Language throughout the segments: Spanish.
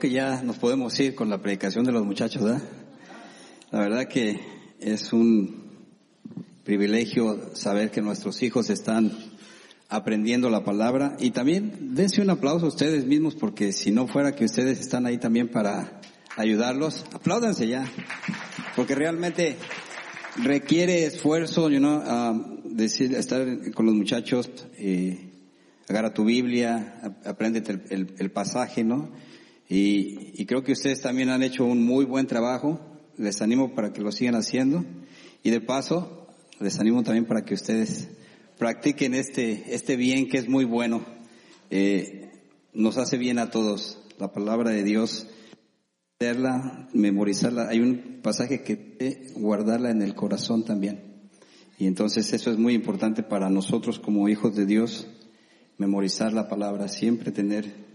que ya nos podemos ir con la predicación de los muchachos, ¿verdad? La verdad que es un privilegio saber que nuestros hijos están aprendiendo la palabra y también dense un aplauso a ustedes mismos porque si no fuera que ustedes están ahí también para ayudarlos, apláudanse ya, porque realmente requiere esfuerzo, you know, decir, estar con los muchachos, eh, agarra tu Biblia, aprende el, pasaje, ¿no? Y, creo que ustedes también han hecho un muy buen trabajo, les animo para que lo sigan haciendo y de paso les animo también para que ustedes practiquen este, este bien que es muy bueno. Eh, nos hace bien a todos. La palabra de Dios, leerla, memorizarla. Hay un pasaje que guardarla en el corazón también. Y entonces eso es muy importante para nosotros como hijos de Dios, memorizar la palabra, siempre tener,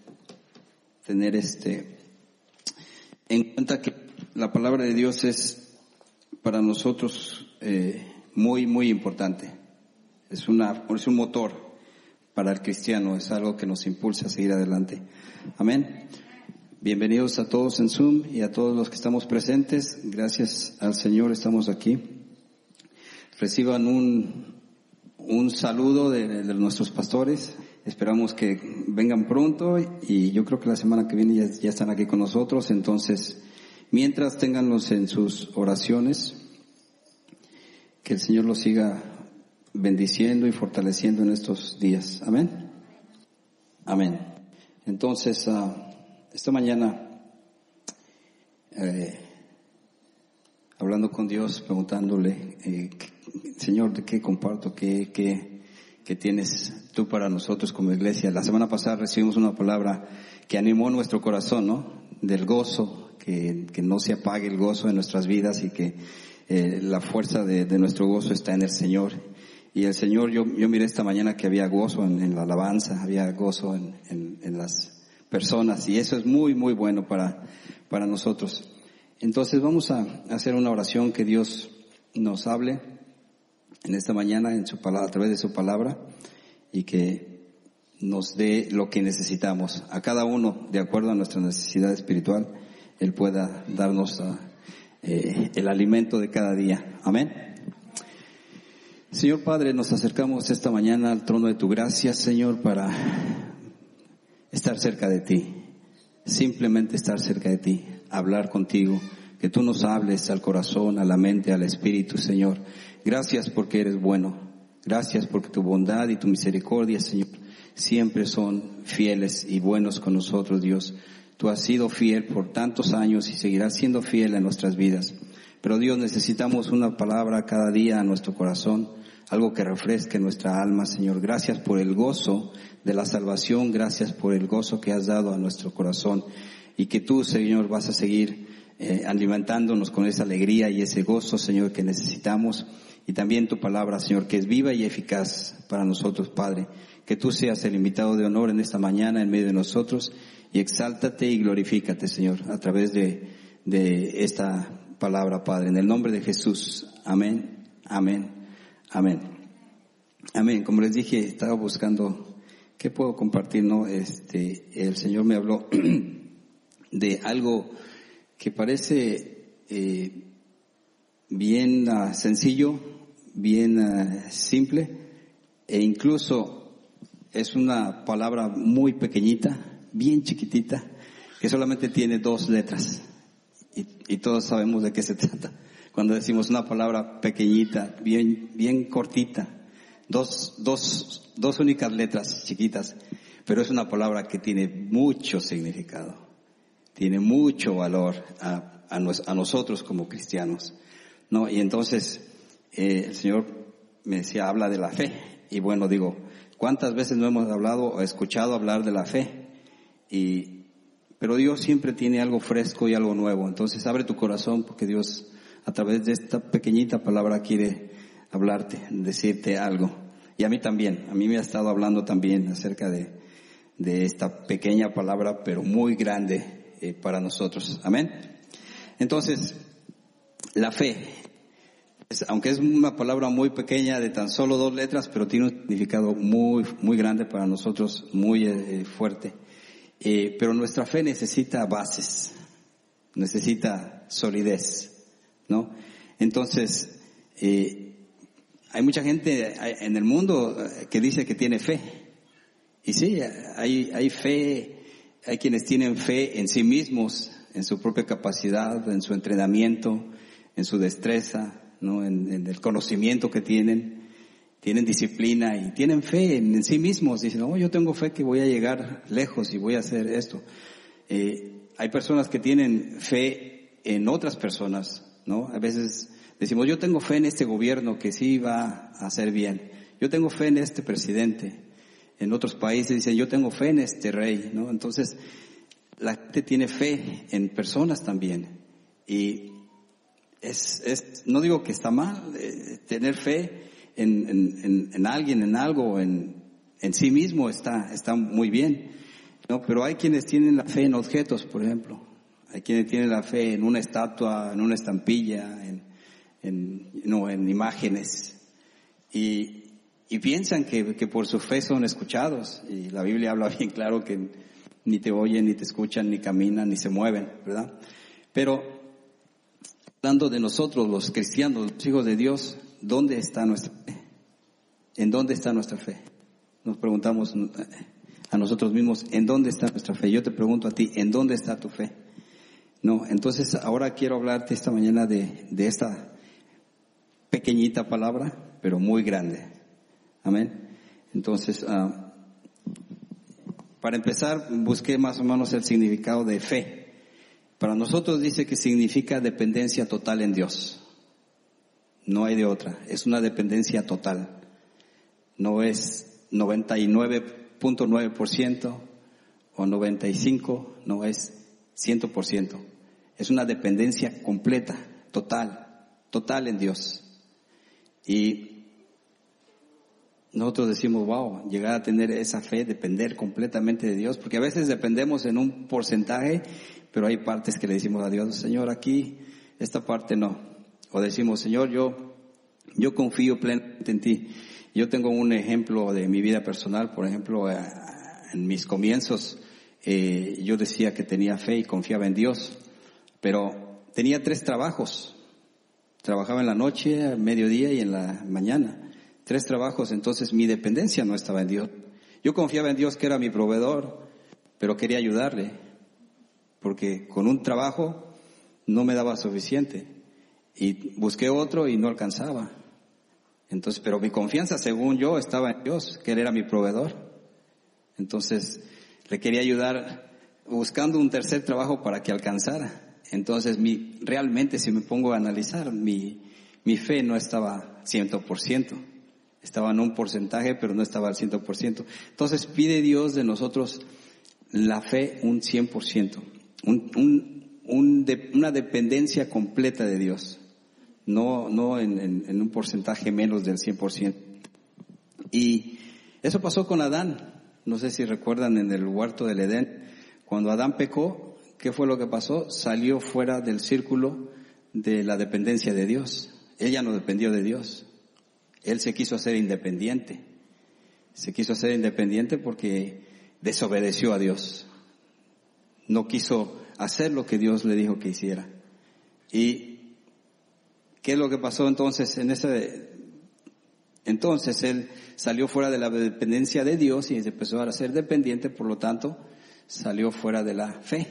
tener este, en cuenta que la palabra de Dios es para nosotros eh, muy, muy importante. Es, una, es un motor para el cristiano, es algo que nos impulsa a seguir adelante. Amén. Bienvenidos a todos en Zoom y a todos los que estamos presentes. Gracias al Señor estamos aquí. Reciban un, un saludo de, nuestros pastores. Esperamos que vengan pronto y yo creo que la semana que viene ya, están aquí con nosotros. Entonces, mientras tenganlos en sus oraciones, que el Señor los siga bendiciendo y fortaleciendo en estos días. Amén. Amén. Entonces, uh, esta mañana, eh, hablando con Dios, preguntándole, eh, Señor, ¿de qué comparto? ¿Qué, qué, qué tienes tú para nosotros como iglesia? La semana pasada recibimos una palabra que animó nuestro corazón, ¿no? Del gozo, que, que no se apague el gozo en nuestras vidas y que eh, la fuerza de, nuestro gozo está en el Señor. Y el Señor, yo, yo miré esta mañana que había gozo en, la alabanza, había gozo en, en, las personas y eso es muy, muy bueno para, para nosotros. Entonces vamos a hacer una oración que Dios nos hable en esta mañana en su palabra, a través de su palabra y que nos dé lo que necesitamos. A cada uno, de acuerdo a nuestra necesidad espiritual, Él pueda darnos a, eh, el alimento de cada día. Amén. Señor Padre, nos acercamos esta mañana al trono de tu gracia, Señor, para estar cerca de ti. Simplemente estar cerca de ti, hablar contigo, que tú nos hables al corazón, a la mente, al espíritu, Señor. Gracias porque eres bueno. Gracias porque tu bondad y tu misericordia, Señor, siempre son fieles y buenos con nosotros, Dios. Tú has sido fiel por tantos años y seguirás siendo fiel en nuestras vidas. Pero Dios, necesitamos una palabra cada día a nuestro corazón, algo que refresque nuestra alma, Señor. Gracias por el gozo de la salvación, gracias por el gozo que has dado a nuestro corazón y que tú, Señor, vas a seguir eh, alimentándonos con esa alegría y ese gozo, Señor, que necesitamos. Y también tu palabra, Señor, que es viva y eficaz para nosotros, Padre. Que tú seas el invitado de honor en esta mañana en medio de nosotros y exáltate y glorifícate, Señor, a través de, de esta palabra, Padre. En el nombre de Jesús. Amén, amén, amén. Amén. Como les dije, estaba buscando qué puedo compartir, ¿no? Este, el Señor me habló de algo que parece eh, bien uh, sencillo, bien uh, simple, e incluso es una palabra muy pequeñita, bien chiquitita, que solamente tiene dos letras. Y, todos sabemos de qué se trata. Cuando decimos una palabra pequeñita, bien, bien cortita, dos, dos, dos únicas letras chiquitas, pero es una palabra que tiene mucho significado, tiene mucho valor a, a, a nosotros como cristianos. ¿No? Y entonces eh, el Señor me decía, habla de la fe. Y bueno, digo, ¿cuántas veces no hemos hablado o escuchado hablar de la fe? Y, pero Dios siempre tiene algo fresco y algo nuevo. Entonces abre tu corazón porque Dios a través de esta pequeñita palabra quiere hablarte, decirte algo. Y a mí también, a mí me ha estado hablando también acerca de, de esta pequeña palabra, pero muy grande eh, para nosotros. Amén. Entonces, la fe, aunque es una palabra muy pequeña de tan solo dos letras, pero tiene un significado muy, muy grande para nosotros, muy eh, fuerte. Eh, pero nuestra fe necesita bases, necesita solidez, ¿no? Entonces, eh, hay mucha gente en el mundo que dice que tiene fe. Y sí, hay, hay fe, hay quienes tienen fe en sí mismos, en su propia capacidad, en su entrenamiento, en su destreza, ¿no? en, el conocimiento que tienen, tienen disciplina y tienen fe en, sí mismos. Dicen, no, yo tengo fe que voy a llegar lejos y voy a hacer esto. Eh, hay personas que tienen fe en otras personas, ¿no? A veces decimos, yo tengo fe en este gobierno que sí va a hacer bien. Yo tengo fe en este presidente. En otros países dicen, yo tengo fe en este rey, ¿no? Entonces, la gente tiene fe en personas también. Y es, es no digo que está mal eh, tener fe en, en, en, alguien, en algo, en, en sí mismo está, está muy bien. ¿no? Pero hay quienes tienen la fe en objetos, por ejemplo. Hay quienes tienen la fe en una estatua, en una estampilla, en, en, no, en imágenes. Y, y piensan que, que por su fe son escuchados. Y la Biblia habla bien claro que ni te oyen, ni te escuchan, ni caminan, ni se mueven, ¿verdad? Pero hablando de nosotros, los cristianos, los hijos de Dios, ¿dónde está nuestra fe? ¿En dónde está nuestra fe? Nos preguntamos a nosotros mismos, ¿en dónde está nuestra fe? Yo te pregunto a ti, ¿en dónde está tu fe? No, entonces ahora quiero hablarte esta mañana de, de esta pequeñita palabra, pero muy grande. Amén. Entonces, uh, para empezar, busqué más o menos el significado de fe. Para nosotros dice que significa dependencia total en Dios. No hay de otra. Es una dependencia total. No es 99.9% o 95, no es 100%. Es una dependencia completa, total, total en Dios. Y nosotros decimos, wow, llegar a tener esa fe, depender completamente de Dios, porque a veces dependemos en un porcentaje, pero hay partes que le decimos a Dios, Señor, aquí, esta parte no. O decimos, Señor, yo, yo confío plenamente en ti. Yo tengo un ejemplo de mi vida personal, por ejemplo, eh, en mis comienzos, eh, yo decía que tenía fe y confiaba en Dios, pero tenía tres trabajos. Trabajaba en la noche, mediodía y en la mañana tres trabajos, entonces mi dependencia no estaba en Dios. Yo confiaba en Dios que era mi proveedor, pero quería ayudarle, porque con un trabajo no me daba suficiente. Y busqué otro y no alcanzaba. Entonces, pero mi confianza, según yo, estaba en Dios, que Él era mi proveedor. Entonces, le quería ayudar buscando un tercer trabajo para que alcanzara. Entonces, mi, realmente, si me pongo a analizar, mi, mi fe no estaba ciento por ciento estaba en un porcentaje, pero no estaba al 100%. Entonces pide Dios de nosotros la fe un 100%, una dependencia completa de Dios, no, no en, en, en, un porcentaje menos del 100%. Y eso pasó con Adán. No sé si recuerdan en el huerto del Edén, cuando Adán pecó, ¿qué fue lo que pasó? Salió fuera del círculo de la dependencia de Dios. Ella no dependió de Dios. Él se quiso hacer independiente. Se quiso hacer independiente porque desobedeció a Dios. No quiso hacer lo que Dios le dijo que hiciera. ¿Y qué es lo que pasó entonces en ese... Entonces él salió fuera de la dependencia de Dios y empezó a ser dependiente, por lo tanto, salió fuera de la fe.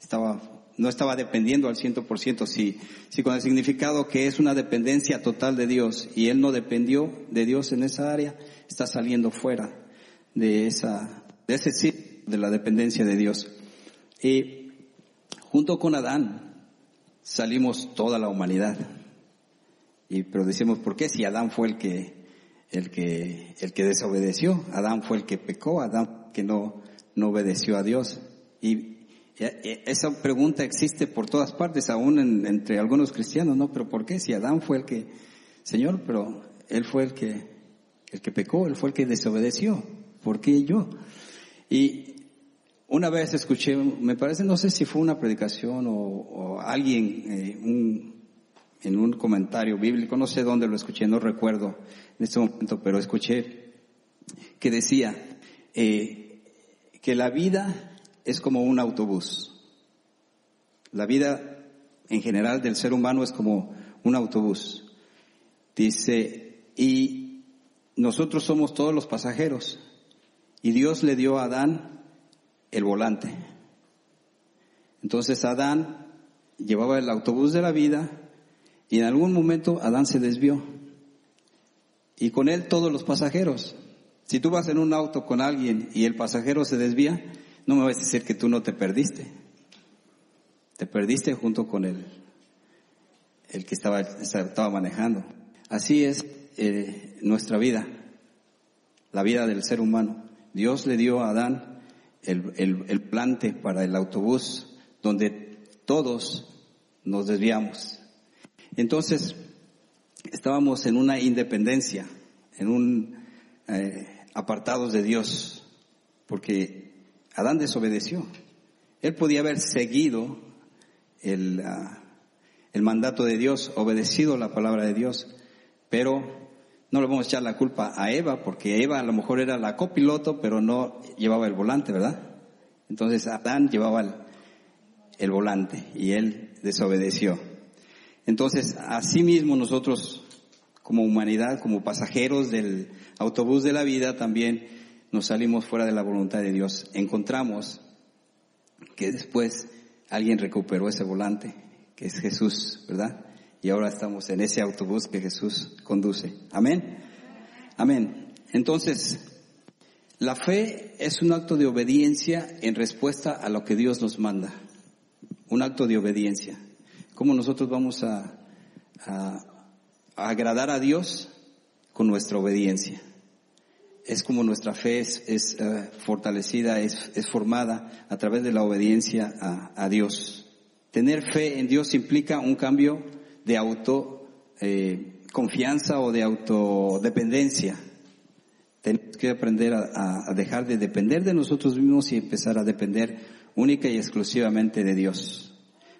Estaba no estaba dependiendo al ciento por ciento, si, si con el significado que es una dependencia total de Dios y él no dependió de Dios en esa área, está saliendo fuera de esa, de ese sitio de la dependencia de Dios. Y junto con Adán salimos toda la humanidad. Y pero decimos, ¿por qué si Adán fue el que, el que, el que desobedeció? Adán fue el que pecó, Adán que no, no obedeció a Dios. Y esa pregunta existe por todas partes, aún entre algunos cristianos, ¿no? Pero ¿por qué? Si Adán fue el que, Señor, pero él fue el que, el que pecó, él fue el que desobedeció. ¿Por qué yo? Y una vez escuché, me parece, no sé si fue una predicación o, alguien, eh, en un comentario bíblico, no sé dónde lo escuché, no recuerdo en este momento, pero escuché que decía, eh, que la vida es como un autobús. La vida en general del ser humano es como un autobús. Dice, y nosotros somos todos los pasajeros. Y Dios le dio a Adán el volante. Entonces Adán llevaba el autobús de la vida y en algún momento Adán se desvió. Y con él todos los pasajeros. Si tú vas en un auto con alguien y el pasajero se desvía, no me vas a decir que tú no te perdiste. Te perdiste junto con el, el que estaba, estaba manejando. Así es eh, nuestra vida, la vida del ser humano. Dios le dio a Adán el, el, el plante para el autobús donde todos nos desviamos. Entonces, estábamos en una independencia, en un eh, apartados de Dios, porque Adán desobedeció. Él podía haber seguido el, ah, el mandato de Dios, obedecido la palabra de Dios, pero no le vamos a echar la culpa a Eva, porque Eva a lo mejor era la copiloto, pero no llevaba el volante, ¿verdad? Entonces Adán llevaba el, el volante y él desobedeció. Entonces, asimismo nosotros como humanidad, como pasajeros del autobús de la vida, también nos salimos fuera de la voluntad de Dios. Encontramos que después alguien recuperó ese volante, que es Jesús, ¿verdad? Y ahora estamos en ese autobús que Jesús conduce. Amén. Amén. Entonces, la fe es un acto de obediencia en respuesta a lo que Dios nos manda un acto de obediencia. ¿Cómo nosotros vamos a, agradar a Dios? Con nuestra obediencia. Es como nuestra fe es, eh, fortalecida, es, formada a través de la obediencia a, Dios. Tener fe en Dios implica un cambio de auto eh, o de autodependencia. Tenemos que aprender a dejar de depender de nosotros mismos y empezar a depender única y exclusivamente de Dios.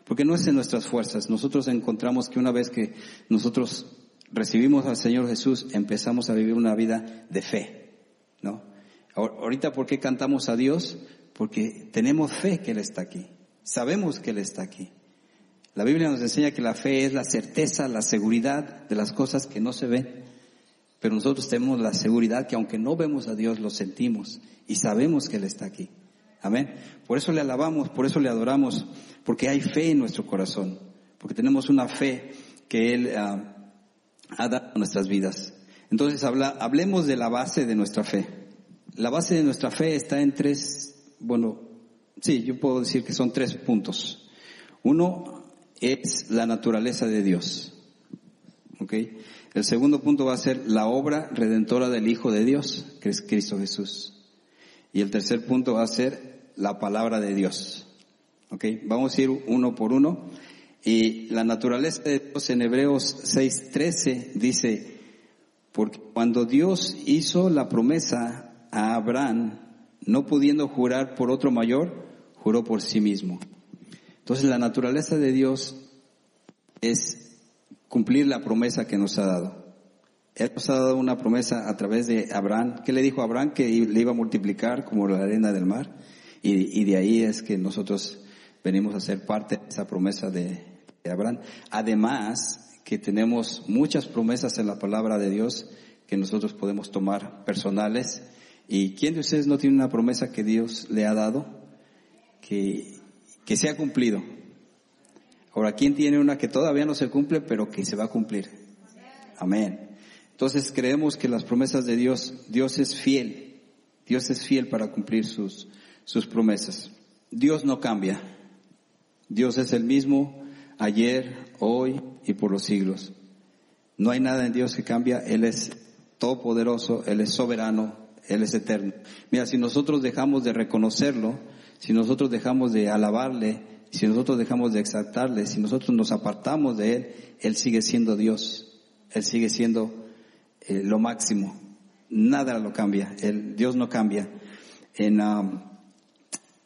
Porque no es en nuestras fuerzas. Nosotros encontramos que una vez que nosotros recibimos al Señor Jesús, empezamos a vivir una vida de fe, ¿no? Ahorita, ¿por qué cantamos a Dios? Porque tenemos fe que Él está aquí. Sabemos que Él está aquí. La Biblia nos enseña que la fe es la certeza, la seguridad de las cosas que no se ven. Pero nosotros tenemos la seguridad que aunque no vemos a Dios, lo sentimos y sabemos que Él está aquí. Amén. Por eso le alabamos, por eso le adoramos, porque hay fe en nuestro corazón, porque tenemos una fe que Él ah, ha dado a nuestras vidas. Entonces hablemos de la base de nuestra fe. La base de nuestra fe está en tres, bueno, sí, yo puedo decir que son tres puntos. Uno es la naturaleza de Dios. El segundo punto va a ser la obra redentora del Hijo de Dios, que es Cristo Jesús. Y el tercer punto va a ser la palabra de Dios. ¿Ok? Vamos a ir uno por uno. Y la naturaleza de Dios en Hebreos 6:13 dice, porque cuando Dios hizo la promesa a Abraham, no pudiendo jurar por otro mayor, juró por sí mismo. Entonces la naturaleza de Dios es cumplir la promesa que nos ha dado. Él nos ha dado una promesa a través de Abraham. ¿Qué le dijo a Abraham? Que le iba a multiplicar como la arena del mar. Y, de ahí es que nosotros venimos a ser parte de esa promesa de, Abraham. Además, que tenemos muchas promesas en la palabra de Dios que nosotros podemos tomar personales. ¿Y quién de ustedes no tiene una promesa que Dios le ha dado que, que se ha cumplido? Ahora, ¿quién tiene una que todavía no se cumple, pero que se va a cumplir? Amén. Entonces creemos que las promesas de Dios, Dios es fiel. Dios es fiel para cumplir sus, sus promesas. Dios no cambia. Dios es el mismo ayer, hoy y por los siglos. No hay nada en Dios que cambia. Él es todopoderoso, Él es soberano, Él es eterno. Mira, si nosotros dejamos de reconocerlo, si nosotros dejamos de alabarle, si nosotros dejamos de exaltarle, si nosotros nos apartamos de Él, Él sigue siendo Dios. Él sigue siendo eh, lo máximo. Nada lo cambia. El, Dios no cambia. En um,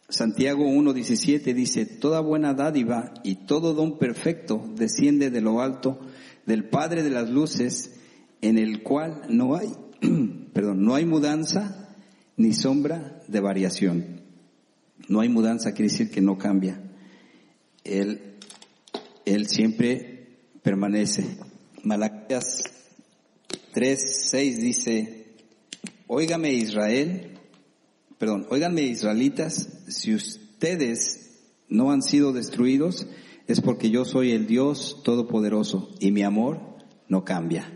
Santiago 1.17 dice, toda buena dádiva y todo don perfecto desciende de lo alto del Padre de las luces, en el cual no hay, perdón, no hay mudanza ni sombra de variación. No hay mudanza, quiere decir que no cambia. Él, él siempre permanece. Malaquías 3, 6 dice, Óigame Israel, perdón, óiganme israelitas, si ustedes no han sido destruidos, es porque yo soy el Dios Todopoderoso y mi amor no cambia.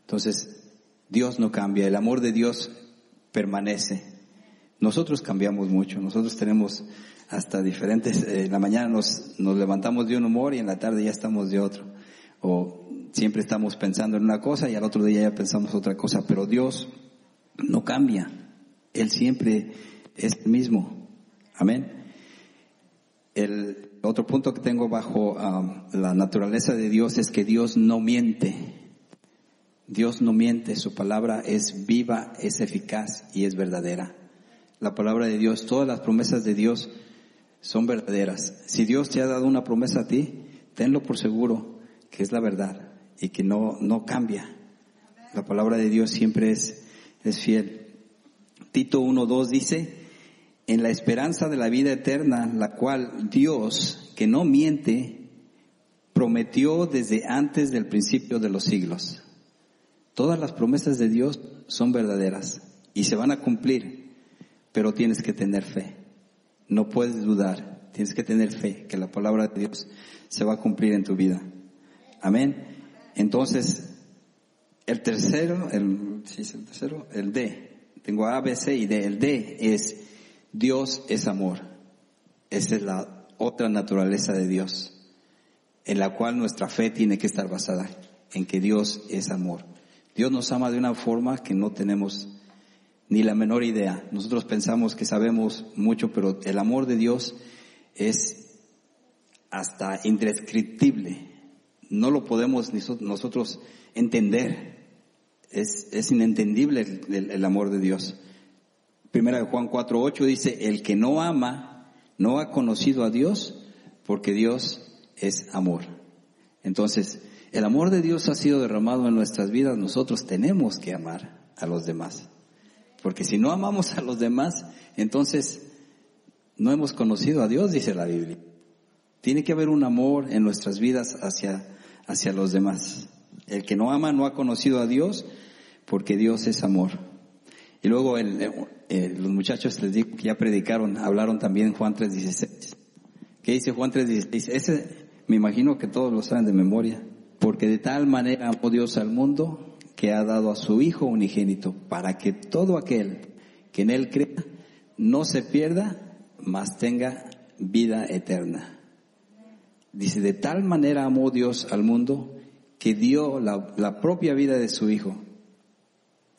Entonces, Dios no cambia, el amor de Dios permanece. Nosotros cambiamos mucho, nosotros tenemos hasta diferentes, eh, en la mañana nos, nos levantamos de un humor y en la tarde ya estamos de otro. O siempre estamos pensando en una cosa y al otro día ya pensamos otra cosa, pero Dios no cambia. Él siempre es el mismo. Amén. El otro punto que tengo bajo la naturaleza de Dios es que Dios no miente. Dios no miente, su palabra es viva, es eficaz y es verdadera. La palabra de Dios, todas las promesas de Dios son verdaderas. Si Dios te ha dado una promesa a ti, tenlo por seguro que es la verdad y que no, no cambia. La palabra de Dios siempre es es fiel. Tito 1.2 dice, en la esperanza de la vida eterna, la cual Dios, que no miente, prometió desde antes del principio de los siglos. Todas las promesas de Dios son verdaderas y se van a cumplir, pero tienes que tener fe. No puedes dudar, tienes que tener fe que la palabra de Dios se va a cumplir en tu vida. Amén. Entonces, el tercero, el, sí, el tercero, el D. Tengo A, B, C y D. El D es Dios es amor. Esa es la otra naturaleza de Dios, en la cual nuestra fe tiene que estar basada en que Dios es amor. Dios nos ama de una forma que no tenemos ni la menor idea. Nosotros pensamos que sabemos mucho, pero el amor de Dios es hasta indescriptible. No lo podemos nosotros entender es, es inentendible el, amor de Dios. Primera de Juan 4.8 dice, el que no ama no ha conocido a Dios porque Dios es amor. Entonces, el amor de Dios ha sido derramado en nuestras vidas, nosotros tenemos que amar a los demás. Porque si no amamos a los demás, entonces no hemos conocido a Dios, dice la Biblia. Tiene que haber un amor en nuestras vidas hacia, hacia los demás. El que no ama no ha conocido a Dios porque Dios es amor. Y luego eh, los muchachos les digo que ya predicaron, hablaron también Juan 3.16. ¿Qué dice Juan 3.16? Ese me imagino que todos lo saben de memoria. Porque de tal manera amó Dios al mundo que ha dado a su Hijo unigénito para que todo aquel que en Él crea no se pierda, mas tenga vida eterna. Dice, de tal manera amó Dios al mundo que dio la, propia vida de su Hijo.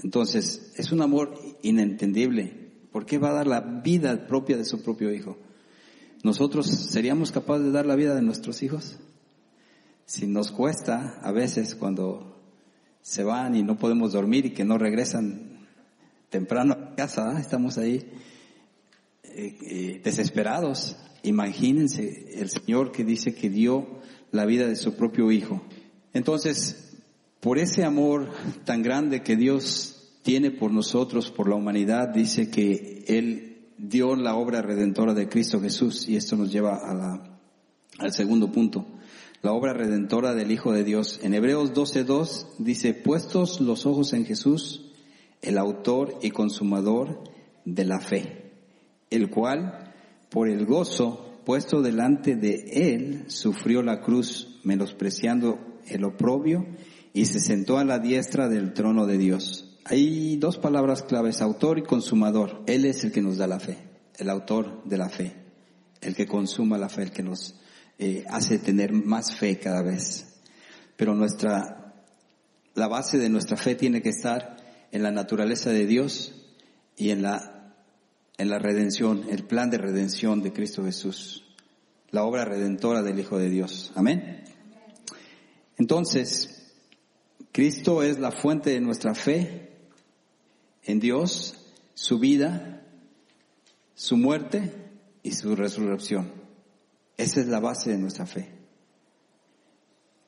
Entonces, es un amor inentendible. ¿Por qué va a dar la vida propia de su propio Hijo? ¿Nosotros seríamos capaces de dar la vida de nuestros hijos? Si nos cuesta a veces cuando se van y no podemos dormir y que no regresan temprano a casa, estamos ahí eh, eh, desesperados. Imagínense el Señor que dice que dio la vida de su propio Hijo. Entonces, por ese amor tan grande que Dios tiene por nosotros, por la humanidad, dice que Él dio la obra redentora de Cristo Jesús y esto nos lleva a la, al segundo punto, la obra redentora del Hijo de Dios. En Hebreos 12.2 dice, puestos los ojos en Jesús, el autor y consumador de la fe, el cual, por el gozo puesto delante de Él, sufrió la cruz, menospreciando el oprobio y se sentó a la diestra del trono de Dios. Hay dos palabras claves, autor y consumador. Él es el que nos da la fe, el autor de la fe, el que consuma la fe, el que nos eh, hace tener más fe cada vez. Pero nuestra, la base de nuestra fe tiene que estar en la naturaleza de Dios y en la, en la redención, el plan de redención de Cristo Jesús, la obra redentora del Hijo de Dios. Amén. Entonces, Cristo es la fuente de nuestra fe en Dios, su vida, su muerte y su resurrección. Esa es la base de nuestra fe.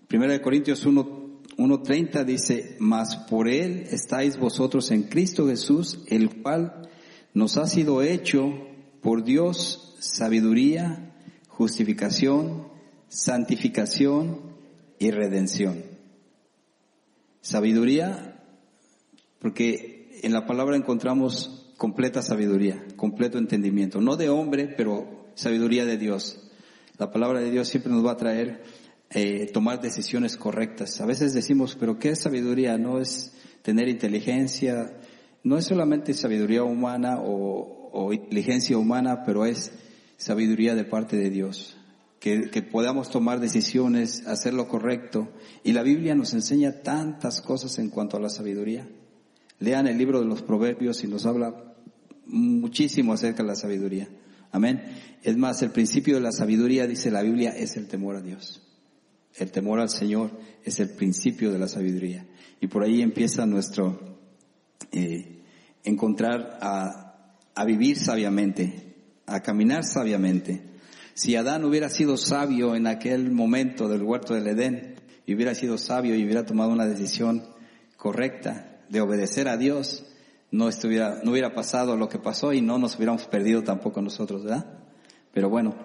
Primera de Corintios 1.30 dice, mas por él estáis vosotros en Cristo Jesús, el cual nos ha sido hecho por Dios sabiduría, justificación, santificación y redención. Sabiduría, porque en la palabra encontramos completa sabiduría, completo entendimiento, no de hombre, pero sabiduría de Dios. La palabra de Dios siempre nos va a traer eh, tomar decisiones correctas. A veces decimos, pero ¿qué es sabiduría? No es tener inteligencia, no es solamente sabiduría humana o, inteligencia humana, pero es sabiduría de parte de Dios. Que, que, podamos tomar decisiones, hacer lo correcto. Y la Biblia nos enseña tantas cosas en cuanto a la sabiduría. Lean el libro de los Proverbios y nos habla muchísimo acerca de la sabiduría. Amén. Es más, el principio de la sabiduría, dice la Biblia, es el temor a Dios. El temor al Señor es el principio de la sabiduría. Y por ahí empieza nuestro eh, encontrar a, a vivir sabiamente, a caminar sabiamente. Si Adán hubiera sido sabio en aquel momento del huerto del Edén, y hubiera sido sabio y hubiera tomado una decisión correcta de obedecer a Dios, no estuviera, no hubiera pasado lo que pasó y no nos hubiéramos perdido tampoco nosotros, ¿verdad? Pero bueno,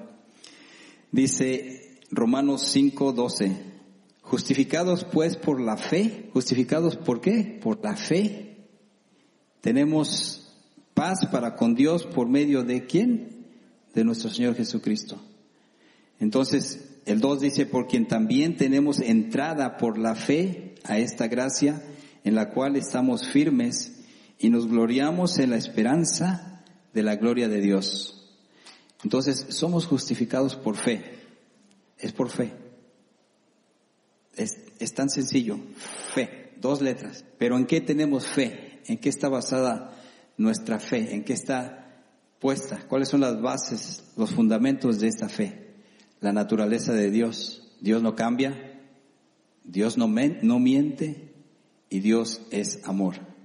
dice Romanos 5, 12, justificados pues por la fe, justificados por qué? Por la fe. Tenemos paz para con Dios por medio de quién? De nuestro Señor Jesucristo. Entonces, el 2 dice, por quien también tenemos entrada por la fe a esta gracia en la cual estamos firmes y nos gloriamos en la esperanza de la gloria de Dios. Entonces, somos justificados por fe. Es por fe. Es, tan sencillo. Fe. Dos letras. Pero ¿en qué tenemos fe? ¿En qué está basada nuestra fe? ¿En qué está puesta? ¿Cuáles son las bases, los fundamentos de esta fe? La naturaleza de Dios. Dios no cambia, Dios no, no miente y Dios es amor.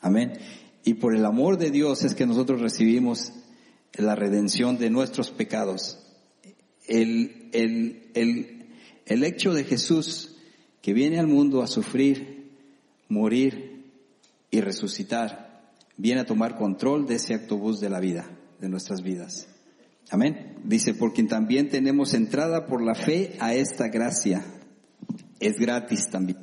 Amén. Y por el amor de Dios es que nosotros recibimos la redención de nuestros pecados. El, el, el, el hecho de Jesús que viene al mundo a sufrir, morir y resucitar viene a tomar control de ese autobús de la vida, de nuestras vidas. Amén. Dice, por quien también tenemos entrada por la fe a esta gracia. Es gratis también.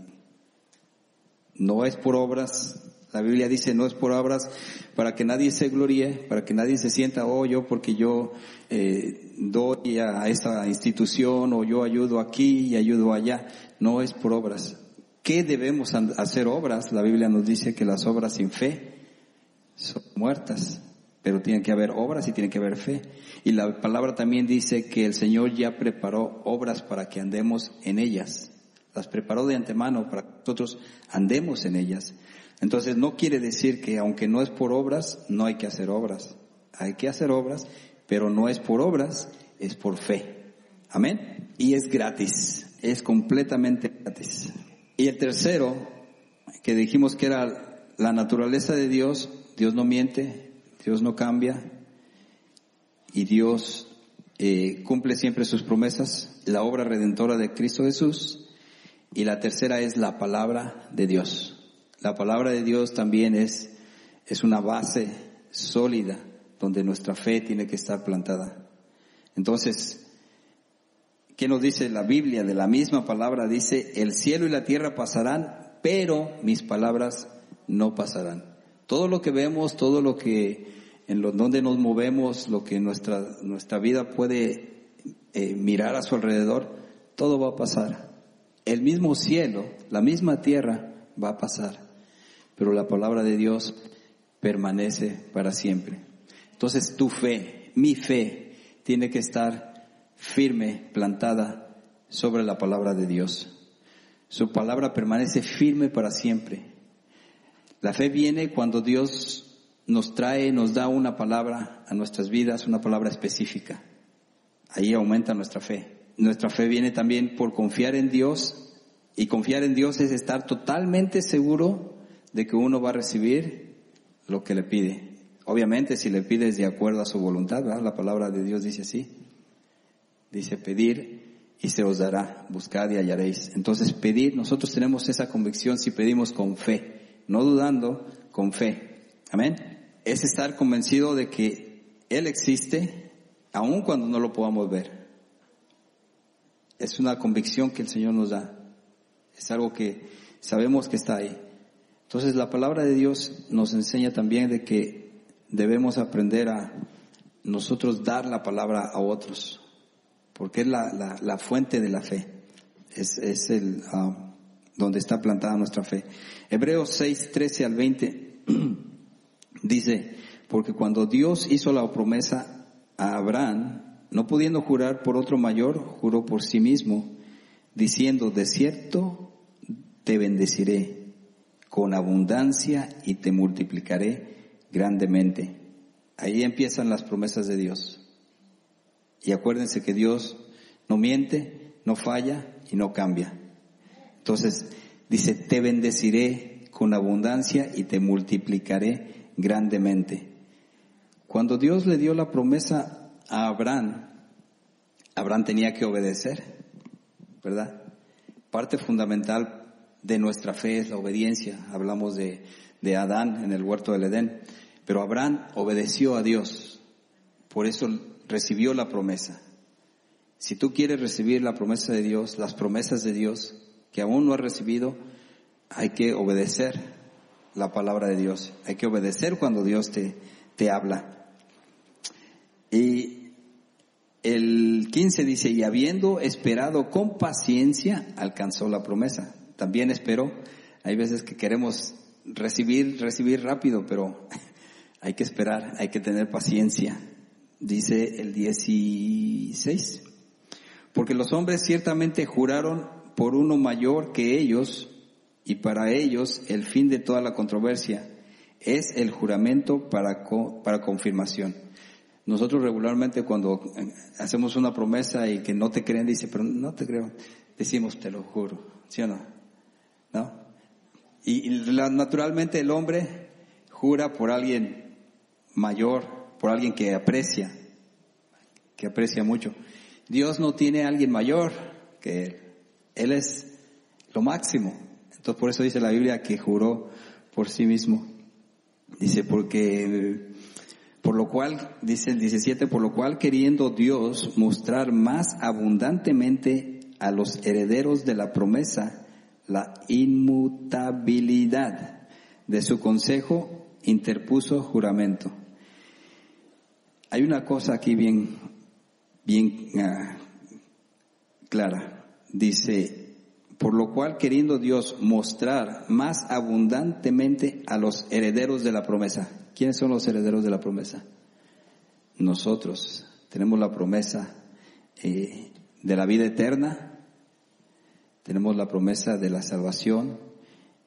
No es por obras. La Biblia dice, no es por obras para que nadie se gloríe, para que nadie se sienta, oh, yo porque yo eh, doy a esta institución o yo ayudo aquí y ayudo allá. No es por obras. ¿Qué debemos hacer obras? La Biblia nos dice que las obras sin fe son muertas, pero tiene que haber obras y tiene que haber fe. Y la palabra también dice que el Señor ya preparó obras para que andemos en ellas. Las preparó de antemano para que nosotros andemos en ellas. Entonces no quiere decir que aunque no es por obras, no hay que hacer obras. Hay que hacer obras, pero no es por obras, es por fe. Amén. Y es gratis, es completamente gratis. Y el tercero, que dijimos que era la naturaleza de Dios, Dios no miente, Dios no cambia y Dios eh, cumple siempre sus promesas, la obra redentora de Cristo Jesús. Y la tercera es la palabra de Dios. La palabra de Dios también es, es una base sólida donde nuestra fe tiene que estar plantada. Entonces, ¿qué nos dice la Biblia? De la misma palabra dice, el cielo y la tierra pasarán, pero mis palabras no pasarán. Todo lo que vemos, todo lo que, en lo, donde nos movemos, lo que nuestra, nuestra vida puede eh, mirar a su alrededor, todo va a pasar. El mismo cielo, la misma tierra va a pasar, pero la palabra de Dios permanece para siempre. Entonces tu fe, mi fe, tiene que estar firme, plantada sobre la palabra de Dios. Su palabra permanece firme para siempre. La fe viene cuando Dios nos trae, nos da una palabra a nuestras vidas, una palabra específica. Ahí aumenta nuestra fe. Nuestra fe viene también por confiar en Dios y confiar en Dios es estar totalmente seguro de que uno va a recibir lo que le pide. Obviamente si le pides de acuerdo a su voluntad, la palabra de Dios dice así. Dice pedir y se os dará, buscad y hallaréis. Entonces pedir, nosotros tenemos esa convicción si pedimos con fe no dudando, con fe. Amén. Es estar convencido de que Él existe aun cuando no lo podamos ver. Es una convicción que el Señor nos da. Es algo que sabemos que está ahí. Entonces la palabra de Dios nos enseña también de que debemos aprender a nosotros dar la palabra a otros, porque es la, la, fuente de la fe, es, es el ah, donde está plantada nuestra fe. Hebreos 6, 13 al 20 dice, porque cuando Dios hizo la promesa a Abraham, no pudiendo jurar por otro mayor, juró por sí mismo, diciendo, de cierto te bendeciré con abundancia y te multiplicaré grandemente. Ahí empiezan las promesas de Dios. Y acuérdense que Dios no miente, no falla y no cambia. Entonces dice, te bendeciré con abundancia y te multiplicaré grandemente. Cuando Dios le dio la promesa a Abraham, Abraham tenía que obedecer, ¿verdad? Parte fundamental de nuestra fe es la obediencia. Hablamos de, de Adán en el huerto del Edén. Pero Abraham obedeció a Dios. Por eso recibió la promesa. Si tú quieres recibir la promesa de Dios, las promesas de Dios que aún no has recibido, hay que obedecer la palabra de Dios. Hay que obedecer cuando Dios te, te habla. Y el 15 dice, y habiendo esperado con paciencia, alcanzó la promesa también espero. Hay veces que queremos recibir, recibir rápido, pero hay que esperar, hay que tener paciencia. Dice el 16. Porque los hombres ciertamente juraron por uno mayor que ellos, y para ellos el fin de toda la controversia es el juramento para, para confirmación. Nosotros regularmente cuando hacemos una promesa y que no te creen, dice, pero no te creo, decimos, te lo juro, ¿sí o no? ¿No? Y, naturalmente el hombre jura por alguien mayor, por alguien que aprecia, que aprecia mucho. Dios no tiene a alguien mayor que él. Él es lo máximo. Entonces por eso dice la Biblia que juró por sí mismo. Dice, porque, por lo cual, dice el 17, por lo cual queriendo Dios mostrar más abundantemente a los herederos de la promesa la inmutabilidad de su consejo, interpuso juramento. Hay una cosa aquí bien, bien ah, clara. Dice, por lo cual queriendo Dios mostrar más abundantemente a los herederos de la promesa. ¿Quiénes son los herederos de la promesa? Nosotros tenemos la promesa eh, de la vida eterna, tenemos la promesa de la salvación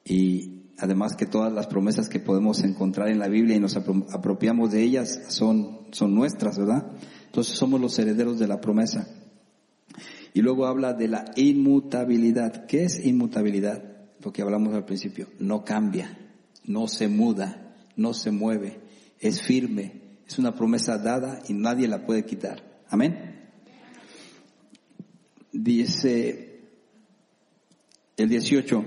y además que todas las promesas que podemos encontrar en la Biblia y nos apropiamos de ellas son, son nuestras, ¿verdad? Entonces somos los herederos de la promesa. Y luego habla de la inmutabilidad. ¿Qué es inmutabilidad? Lo que hablamos al principio. No cambia, no se muda, no se mueve, es firme, es una promesa dada y nadie la puede quitar. Amén. Dice el 18,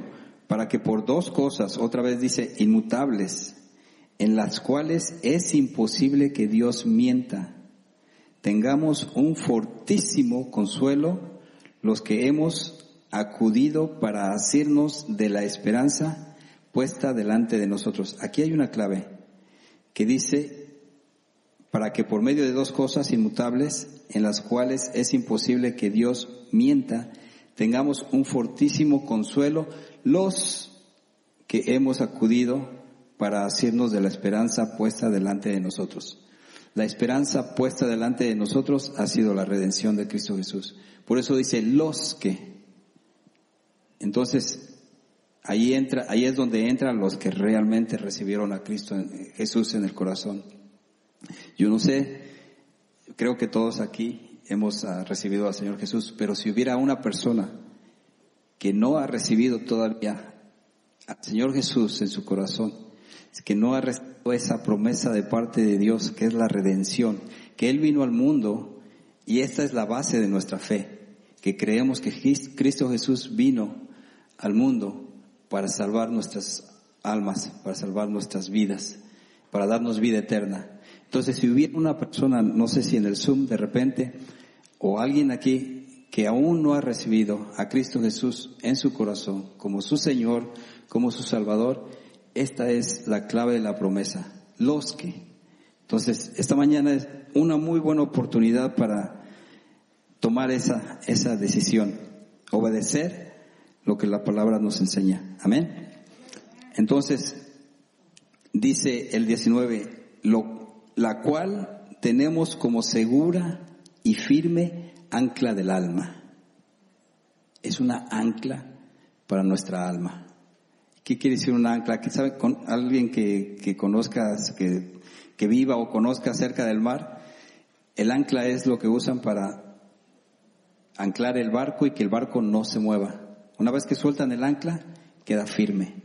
para que por dos cosas, otra vez dice, inmutables, en las cuales es imposible que Dios mienta, tengamos un fortísimo consuelo los que hemos acudido para hacernos de la esperanza puesta delante de nosotros. Aquí hay una clave que dice, para que por medio de dos cosas inmutables, en las cuales es imposible que Dios mienta, tengamos un fortísimo consuelo los que hemos acudido para hacernos de la esperanza puesta delante de nosotros. La esperanza puesta delante de nosotros ha sido la redención de Cristo Jesús. Por eso dice los que. Entonces, ahí entra, ahí es donde entran los que realmente recibieron a Cristo Jesús en el corazón. Yo no sé, creo que todos aquí hemos ah, recibido al Señor Jesús, pero si hubiera una persona que no ha recibido todavía al Señor Jesús en su corazón, que no ha recibido esa promesa de parte de Dios, que es la redención, que Él vino al mundo y esta es la base de nuestra fe, que creemos que Cristo Jesús vino al mundo para salvar nuestras almas, para salvar nuestras vidas, para darnos vida eterna. Entonces, si hubiera una persona, no sé si en el Zoom de repente, o alguien aquí que aún no ha recibido a Cristo Jesús en su corazón como su Señor, como su Salvador, esta es la clave de la promesa. Los que. Entonces, esta mañana es una muy buena oportunidad para tomar esa, esa decisión, obedecer lo que la palabra nos enseña. Amén. Entonces, dice el 19, lo, la cual tenemos como segura y firme ancla del alma. Es una ancla para nuestra alma. ¿Qué quiere decir un ancla? ¿Qué sabe con alguien que, que conozcas, que, que viva o conozca cerca del mar? El ancla es lo que usan para anclar el barco y que el barco no se mueva. Una vez que sueltan el ancla, queda firme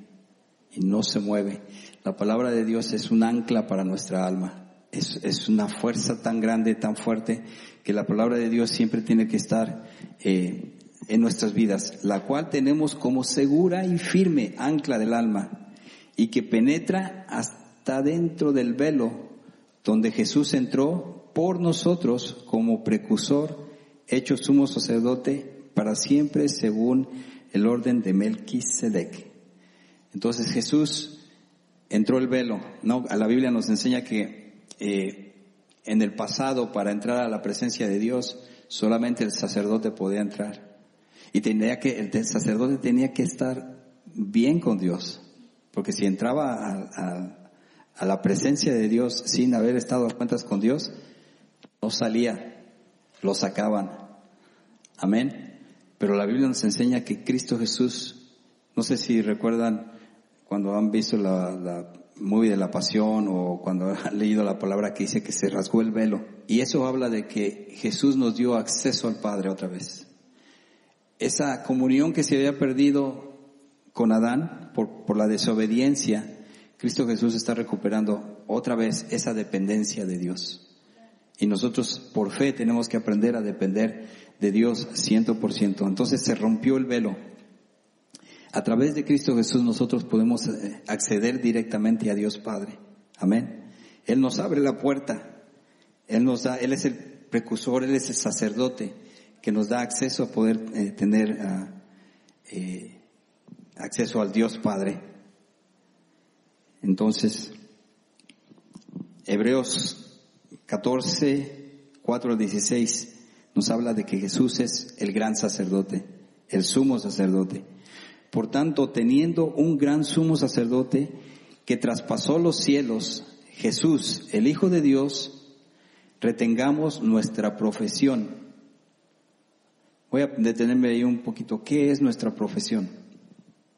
y no se mueve. La palabra de Dios es un ancla para nuestra alma. Es, es una fuerza tan grande, tan fuerte, que la palabra de Dios siempre tiene que estar eh, en nuestras vidas, la cual tenemos como segura y firme ancla del alma y que penetra hasta dentro del velo donde Jesús entró por nosotros como precursor, hecho sumo sacerdote para siempre según el orden de Melquisedec. Entonces Jesús entró el velo, ¿no? La Biblia nos enseña que eh, en el pasado para entrar a la presencia de Dios solamente el sacerdote podía entrar. Y tenía que, el sacerdote tenía que estar bien con Dios, porque si entraba a, a, la presencia de Dios sin haber estado a cuentas con Dios, no salía, lo sacaban. Amén. Pero la Biblia nos enseña que Cristo Jesús, no sé si recuerdan cuando han visto la, la movie de la pasión o cuando han leído la palabra que dice que se rasgó el velo. Y eso habla de que Jesús nos dio acceso al Padre otra vez esa comunión que se había perdido con Adán por, por la desobediencia, Cristo Jesús está recuperando otra vez esa dependencia de Dios. Y nosotros por fe tenemos que aprender a depender de Dios ciento por ciento. Entonces se rompió el velo. A través de Cristo Jesús nosotros podemos eh, acceder directamente a Dios Padre. Amén. Él nos abre la puerta. Él nos da, Él es el precursor, Él es el sacerdote que nos da acceso a poder eh, tener eh, acceso al Dios Padre. Entonces, Hebreos 14, 4 16 nos habla de que Jesús es el gran sacerdote, el sumo sacerdote. Por tanto, teniendo un gran sumo sacerdote que traspasó los cielos, Jesús, el Hijo de Dios, retengamos nuestra profesión Voy a detenerme ahí un poquito. ¿Qué es nuestra profesión?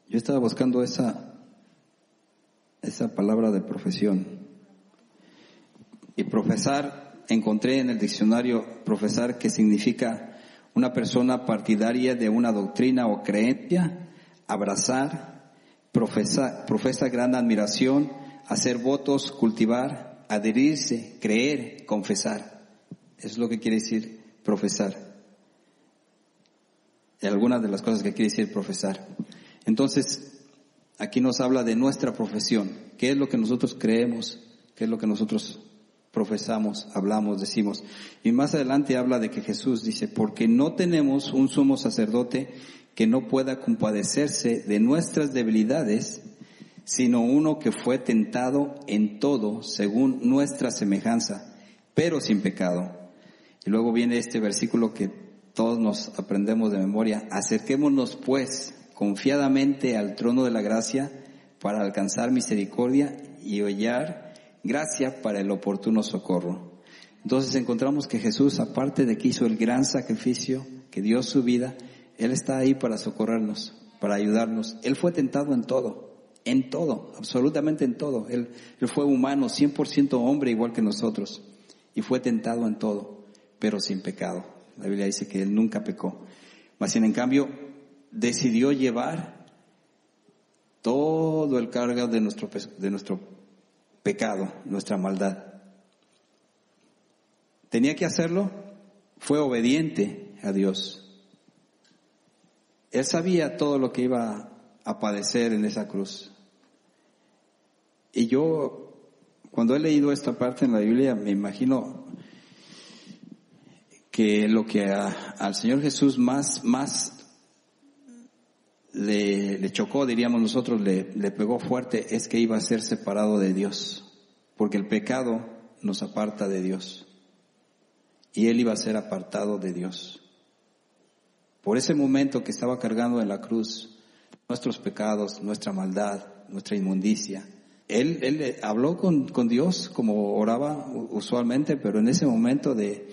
Yo estaba buscando esa, esa palabra de profesión. Y profesar, encontré en el diccionario profesar que significa una persona partidaria de una doctrina o creencia, abrazar, profesa, profesa gran admiración, hacer votos, cultivar, adherirse, creer, confesar. Es lo que quiere decir profesar algunas de las cosas que quiere decir profesar. Entonces, aquí nos habla de nuestra profesión, qué es lo que nosotros creemos, qué es lo que nosotros profesamos, hablamos, decimos. Y más adelante habla de que Jesús dice, porque no tenemos un sumo sacerdote que no pueda compadecerse de nuestras debilidades, sino uno que fue tentado en todo según nuestra semejanza, pero sin pecado. Y luego viene este versículo que todos nos aprendemos de memoria, acerquémonos pues confiadamente al trono de la gracia para alcanzar misericordia y hallar gracia para el oportuno socorro. Entonces encontramos que Jesús, aparte de que hizo el gran sacrificio, que dio su vida, Él está ahí para socorrernos, para ayudarnos. Él fue tentado en todo, en todo, absolutamente en todo. Él, fue humano, 100% hombre igual que nosotros, y fue tentado en todo, pero sin pecado. La Biblia dice que él nunca pecó. Mas, en cambio, decidió llevar todo el cargo de nuestro, de nuestro pecado, nuestra maldad. Tenía que hacerlo, fue obediente a Dios. Él sabía todo lo que iba a padecer en esa cruz. Y yo cuando he leído esta parte en la Biblia, me imagino que lo que al Señor Jesús más, más le, chocó, diríamos nosotros, le, le pegó fuerte, es que iba a ser separado de Dios, porque el pecado nos aparta de Dios. Y él iba a ser apartado de Dios. Por ese momento que estaba cargando en la cruz nuestros pecados, nuestra maldad, nuestra inmundicia, él, él habló con, con, Dios como oraba usualmente, pero en ese momento de,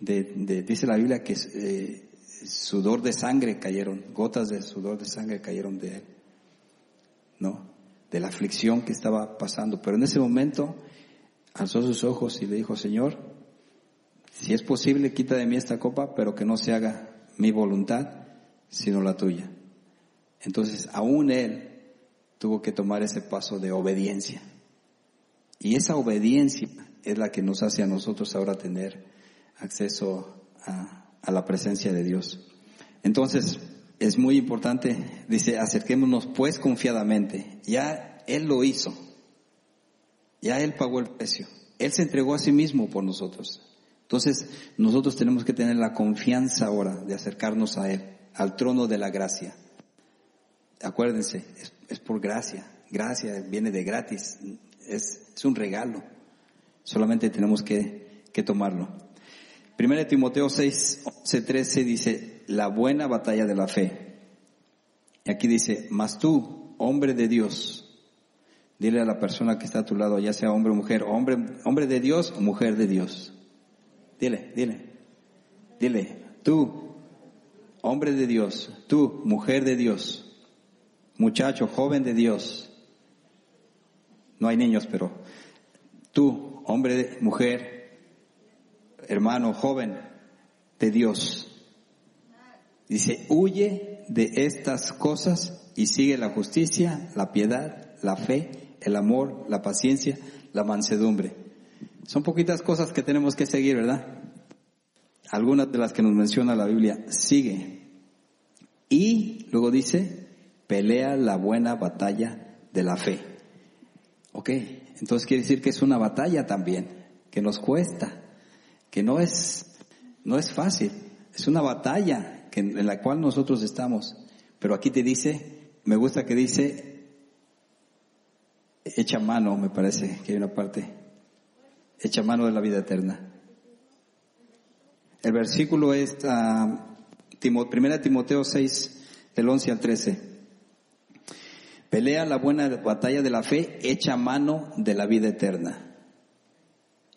de, dice la Biblia que eh, sudor de sangre cayeron, gotas de sudor de sangre cayeron de él, ¿no? De la aflicción que estaba pasando. Pero en ese momento alzó sus ojos y le dijo, Señor, si es posible, quita de mí esta copa, pero que no se haga mi voluntad, sino la tuya. Entonces, aún él tuvo que tomar ese paso de obediencia. Y esa obediencia es la que nos hace a nosotros ahora tener acceso a, a la presencia de Dios. Entonces, es muy importante, dice, acerquémonos pues confiadamente. Ya Él lo hizo. Ya Él pagó el precio. Él se entregó a sí mismo por nosotros. Entonces, nosotros tenemos que tener la confianza ahora de acercarnos a Él, al trono de la gracia. Acuérdense, es, por gracia. Gracia viene de gratis. Es, un regalo. Solamente tenemos que, que tomarlo. Primera Timoteo 6, 11, 13 dice, la buena batalla de la fe. Y aquí dice, mas tú, hombre de Dios, dile a la persona que está a tu lado, ya sea hombre o mujer, hombre, hombre de Dios o mujer de Dios. Dile, dile, dile, tú, hombre de Dios, tú, mujer de Dios, muchacho, joven de Dios. No hay niños, pero tú, hombre, mujer hermano joven de Dios. Dice, huye de estas cosas y sigue la justicia, la piedad, la fe, el amor, la paciencia, la mansedumbre. Son poquitas cosas que tenemos que seguir, ¿verdad? Algunas de las que nos menciona la Biblia. Sigue. Y luego dice, pelea la buena batalla de la fe. Ok, entonces quiere decir que es una batalla también, que nos cuesta que no es, no es fácil, es una batalla en la cual nosotros estamos. Pero aquí te dice, me gusta que dice, echa mano, me parece que hay una parte, echa mano de la vida eterna. El versículo es uh, Primera Timoteo 6, del 11 al 13. Pelea la buena batalla de la fe, echa mano de la vida eterna.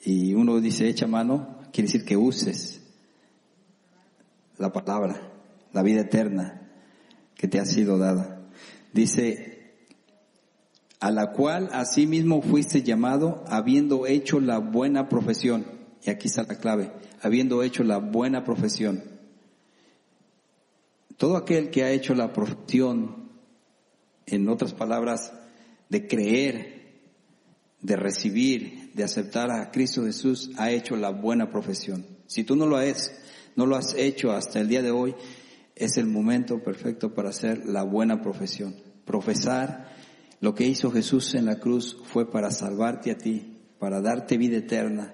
Y uno dice, echa mano, quiere decir que uses la palabra, la vida eterna que te ha sido dada. Dice, a la cual asimismo fuiste llamado habiendo hecho la buena profesión. Y aquí está la clave, habiendo hecho la buena profesión. Todo aquel que ha hecho la profesión, en otras palabras, de creer, de recibir, de aceptar a Cristo Jesús ha hecho la buena profesión. Si tú no lo has, no lo has hecho hasta el día de hoy, es el momento perfecto para hacer la buena profesión. Profesar lo que hizo Jesús en la cruz fue para salvarte a ti, para darte vida eterna,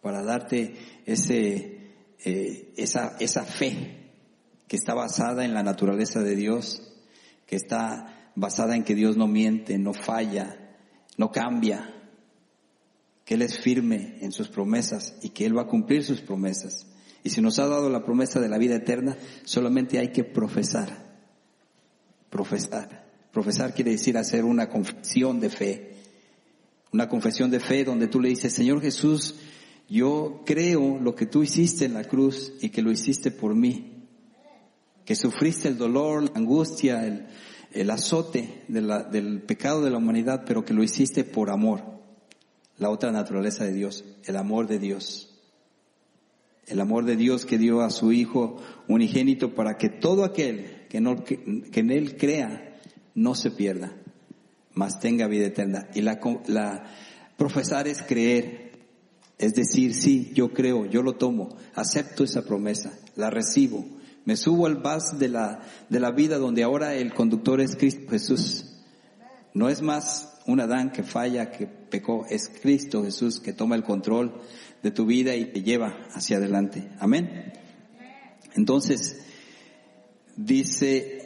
para darte ese, eh, esa, esa fe que está basada en la naturaleza de Dios, que está basada en que Dios no miente, no falla, no cambia, que Él es firme en sus promesas y que Él va a cumplir sus promesas. Y si nos ha dado la promesa de la vida eterna, solamente hay que profesar. Profesar. Profesar quiere decir hacer una confesión de fe. Una confesión de fe donde tú le dices, Señor Jesús, yo creo lo que tú hiciste en la cruz y que lo hiciste por mí. Que sufriste el dolor, la angustia, el, azote del pecado de la humanidad, pero que lo hiciste por amor la otra naturaleza de Dios, el amor de Dios. El amor de Dios que dio a su Hijo unigénito para que todo aquel que, no, que, en Él crea no se pierda, mas tenga vida eterna. Y la, la profesar es creer, es decir, sí, yo creo, yo lo tomo, acepto esa promesa, la recibo, me subo al bus de la, de la vida donde ahora el conductor es Cristo Jesús No es más un Adán que falla, que pecó, es Cristo Jesús que toma el control de tu vida y te lleva hacia adelante. Amén. Entonces, dice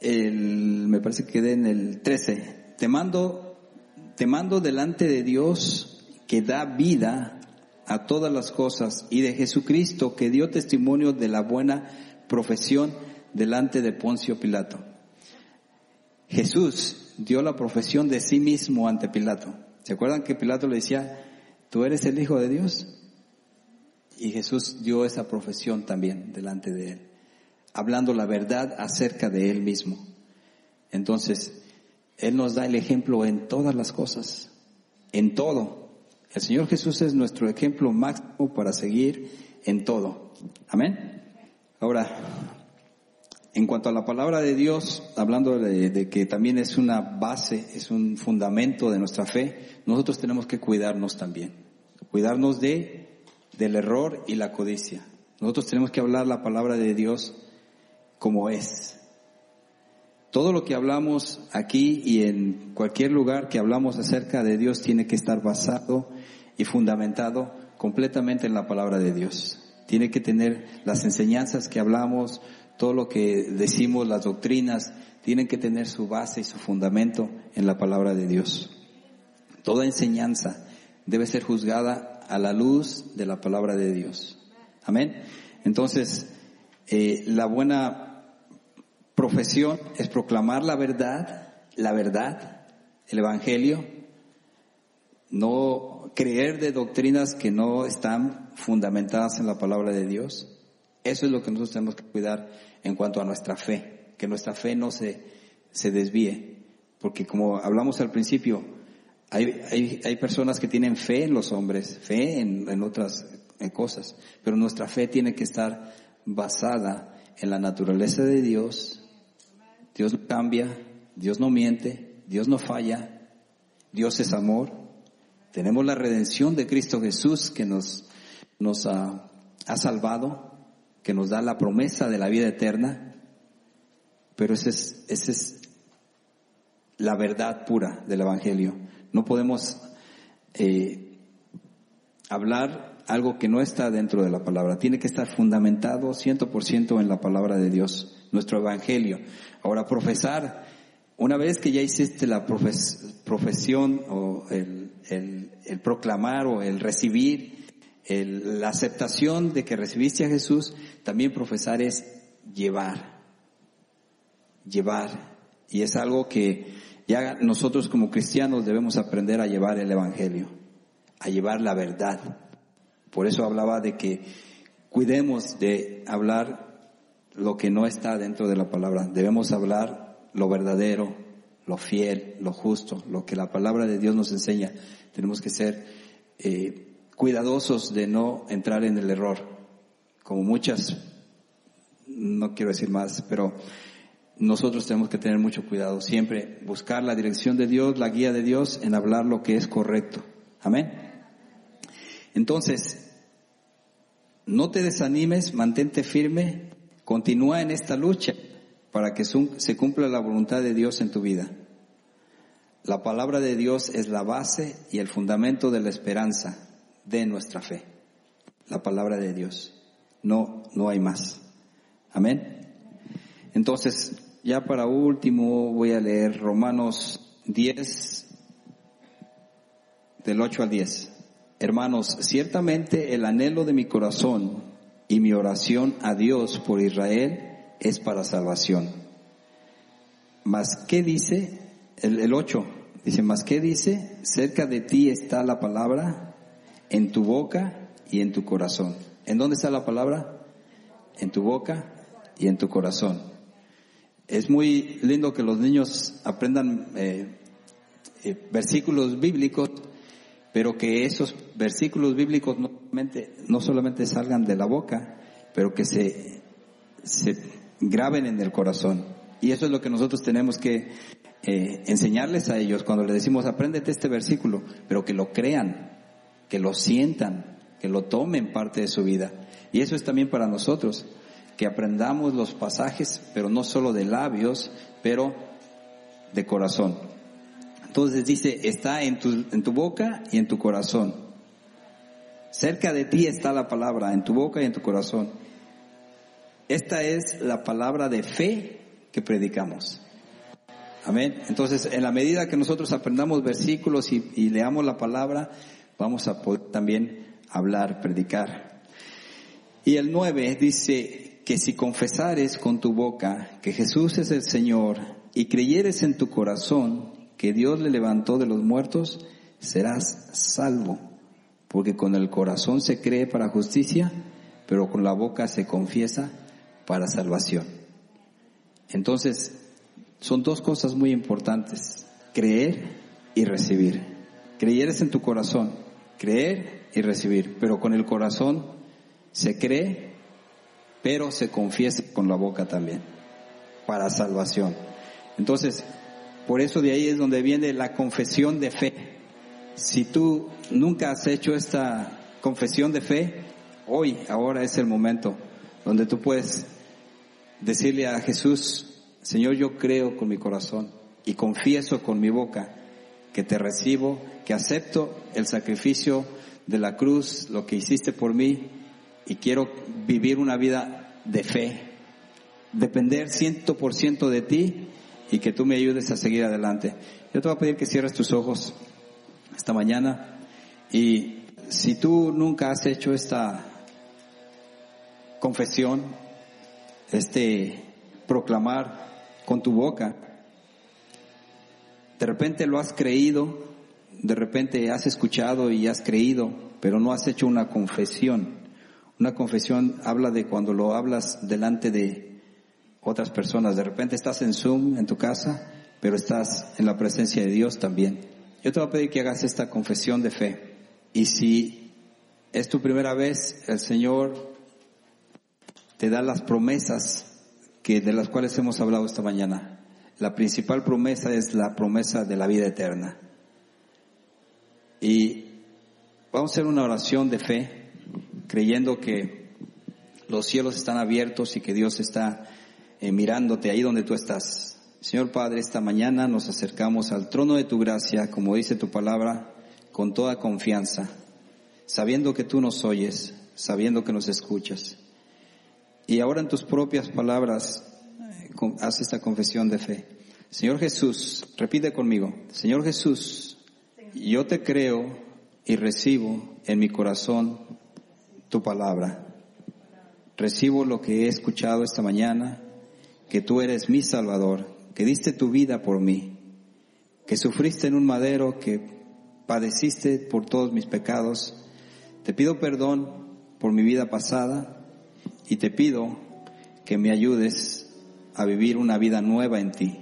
el, me parece que quedé en el 13, te mando, te mando delante de Dios que da vida a todas las cosas y de Jesucristo que dio testimonio de la buena profesión delante de Poncio Pilato. Jesús dio la profesión de sí mismo ante Pilato. ¿Se acuerdan que Pilato le decía, tú eres el Hijo de Dios? Y Jesús dio esa profesión también delante de él, hablando la verdad acerca de él mismo. Entonces, Él nos da el ejemplo en todas las cosas, en todo. El Señor Jesús es nuestro ejemplo máximo para seguir en todo. Amén. Ahora, en cuanto a la palabra de Dios, hablando de, que también es una base, es un fundamento de nuestra fe, nosotros tenemos que cuidarnos también. Cuidarnos de, del error y la codicia. Nosotros tenemos que hablar la palabra de Dios como es. Todo lo que hablamos aquí y en cualquier lugar que hablamos acerca de Dios tiene que estar basado y fundamentado completamente en la palabra de Dios. Tiene que tener las enseñanzas que hablamos, todo lo que decimos, las doctrinas, tienen que tener su base y su fundamento en la palabra de Dios. Toda enseñanza debe ser juzgada a la luz de la palabra de Dios. Amén. Entonces, eh, la buena profesión es proclamar la verdad, la verdad, el Evangelio, no creer de doctrinas que no están fundamentadas en la palabra de Dios. Eso es lo que nosotros tenemos que cuidar en cuanto a nuestra fe, que nuestra fe no se, se desvíe. Porque como hablamos al principio, hay, hay, hay personas que tienen fe en los hombres, fe en, en otras cosas, pero nuestra fe tiene que estar basada en la naturaleza de Dios. Dios no cambia, Dios no miente, Dios no falla, Dios es amor. Tenemos la redención de Cristo Jesús que nos, nos ha, salvado que nos da la promesa de la vida eterna, pero esa es, esa es la verdad pura del Evangelio. No podemos eh, hablar algo que no está dentro de la palabra. Tiene que estar fundamentado 100% en la palabra de Dios, nuestro Evangelio. Ahora, profesar, una vez que ya hiciste la profesión o el, el, proclamar o el recibir, la aceptación de que recibiste a Jesús, también profesar es llevar, llevar. Y es algo que ya nosotros como cristianos debemos aprender a llevar el Evangelio, a llevar la verdad. Por eso hablaba de que cuidemos de hablar lo que no está dentro de la palabra. Debemos hablar lo verdadero, lo fiel, lo justo, lo que la palabra de Dios nos enseña. Tenemos que ser eh, cuidadosos de no entrar en el error, como muchas, no quiero decir más, pero nosotros tenemos que tener mucho cuidado, siempre buscar la dirección de Dios, la guía de Dios en hablar lo que es correcto. Amén. Entonces, no te desanimes, mantente firme, continúa en esta lucha para que se cumpla la voluntad de Dios en tu vida. La palabra de Dios es la base y el fundamento de la esperanza de nuestra fe. La palabra de Dios. No, no hay más. Amén. Entonces, ya para último voy a leer Romanos 10, del 8 al 10. Hermanos, ciertamente el anhelo de mi corazón y mi oración a Dios por Israel es para salvación. Mas, ¿qué dice? El, el 8 dice, mas, ¿qué dice? Cerca de ti está la palabra en tu boca y en tu corazón. ¿En dónde está la palabra? En tu boca y en tu corazón. Es muy lindo que los niños aprendan eh, eh, versículos bíblicos, pero que esos versículos bíblicos no solamente, salgan de la boca, pero que se, se graben en el corazón. Y eso es lo que nosotros tenemos que eh, enseñarles a ellos cuando les decimos, apréndete este versículo, pero que lo crean, que lo sientan, que lo tomen parte de su vida. Y eso es también para nosotros, que aprendamos los pasajes, pero no solo de labios, pero de corazón. Entonces dice, está en tu, en tu boca y en tu corazón. Cerca de ti está la palabra, en tu boca y en tu corazón. Esta es la palabra de fe que predicamos. Amén. Entonces, en la medida que nosotros aprendamos versículos y, y leamos la palabra, vamos a poder también hablar, predicar. Y el 9 dice que si confesares con tu boca que Jesús es el Señor y creyeres en tu corazón que Dios le levantó de los muertos, serás salvo. Porque con el corazón se cree para justicia, pero con la boca se confiesa para salvación. Entonces, son dos cosas muy importantes, creer y recibir. Creyeres en tu corazón, creer y recibir, pero con el corazón se cree, pero se confiesa con la boca también, para salvación. Entonces, por eso de ahí es donde viene la confesión de fe. Si tú nunca has hecho esta confesión de fe, hoy, ahora es el momento donde tú puedes decirle a Jesús, Señor, yo creo con mi corazón y confieso con mi boca que te recibo, que acepto el sacrificio de la cruz, lo que hiciste por mí, y quiero vivir una vida de fe, depender ciento por ciento de ti y que tú me ayudes a seguir adelante. Yo te voy a pedir que cierres tus ojos esta mañana y si tú nunca has hecho esta confesión, este proclamar con tu boca. De repente lo has creído, de repente has escuchado y has creído, pero no has hecho una confesión. Una confesión habla de cuando lo hablas delante de otras personas. De repente estás en Zoom en tu casa, pero estás en la presencia de Dios también. Yo te voy a pedir que hagas esta confesión de fe. Y si es tu primera vez, el Señor te da las promesas que de las cuales hemos hablado esta mañana. La principal promesa es la promesa de la vida eterna. Y vamos a hacer una oración de fe, creyendo que los cielos están abiertos y que Dios está eh, mirándote ahí donde tú estás. Señor Padre, esta mañana nos acercamos al trono de tu gracia, como dice tu palabra, con toda confianza, sabiendo que tú nos oyes, sabiendo que nos escuchas. Y ahora en tus propias palabras, eh, haz esta confesión de fe. Señor Jesús, repite conmigo, Señor Jesús, yo te creo y recibo en mi corazón tu palabra. Recibo lo que he escuchado esta mañana, que tú eres mi Salvador, que diste tu vida por mí, que sufriste en un madero, que padeciste por todos mis pecados. Te pido perdón por mi vida pasada y te pido que me ayudes a vivir una vida nueva en ti.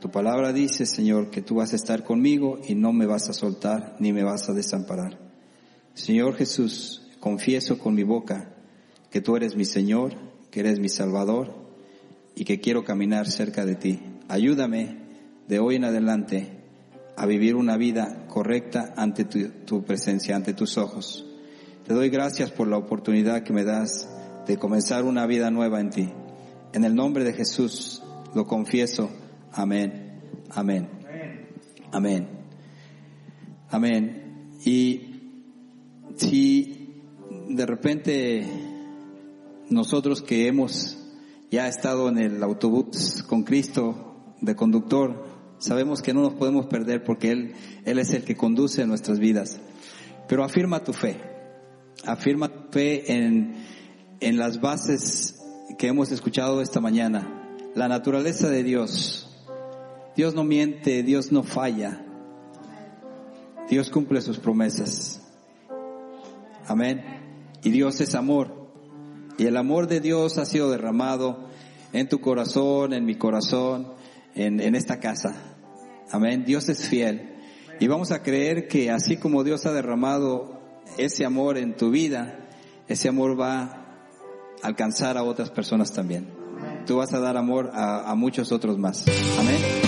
Tu palabra dice, Señor, que tú vas a estar conmigo y no me vas a soltar ni me vas a desamparar. Señor Jesús, confieso con mi boca que tú eres mi Señor, que eres mi Salvador y que quiero caminar cerca de ti. Ayúdame de hoy en adelante a vivir una vida correcta ante tu, presencia, ante tus ojos. Te doy gracias por la oportunidad que me das de comenzar una vida nueva en ti. En el nombre de Jesús lo confieso. Amén. Amén. Amén. Amén. Y si de repente nosotros que hemos ya estado en el autobús con Cristo de conductor, sabemos que no nos podemos perder porque Él, Él es el que conduce nuestras vidas. Pero afirma tu fe. Afirma tu fe en, en las bases que hemos escuchado esta mañana. La naturaleza de Dios. Dios no miente, Dios no falla. Dios cumple sus promesas. Amén. Y Dios es amor. Y el amor de Dios ha sido derramado en tu corazón, en mi corazón, en, en esta casa. Amén. Dios es fiel. Y vamos a creer que así como Dios ha derramado ese amor en tu vida, ese amor va alcanzar a otras personas también. Tú vas a dar amor a, a muchos otros más. Amén.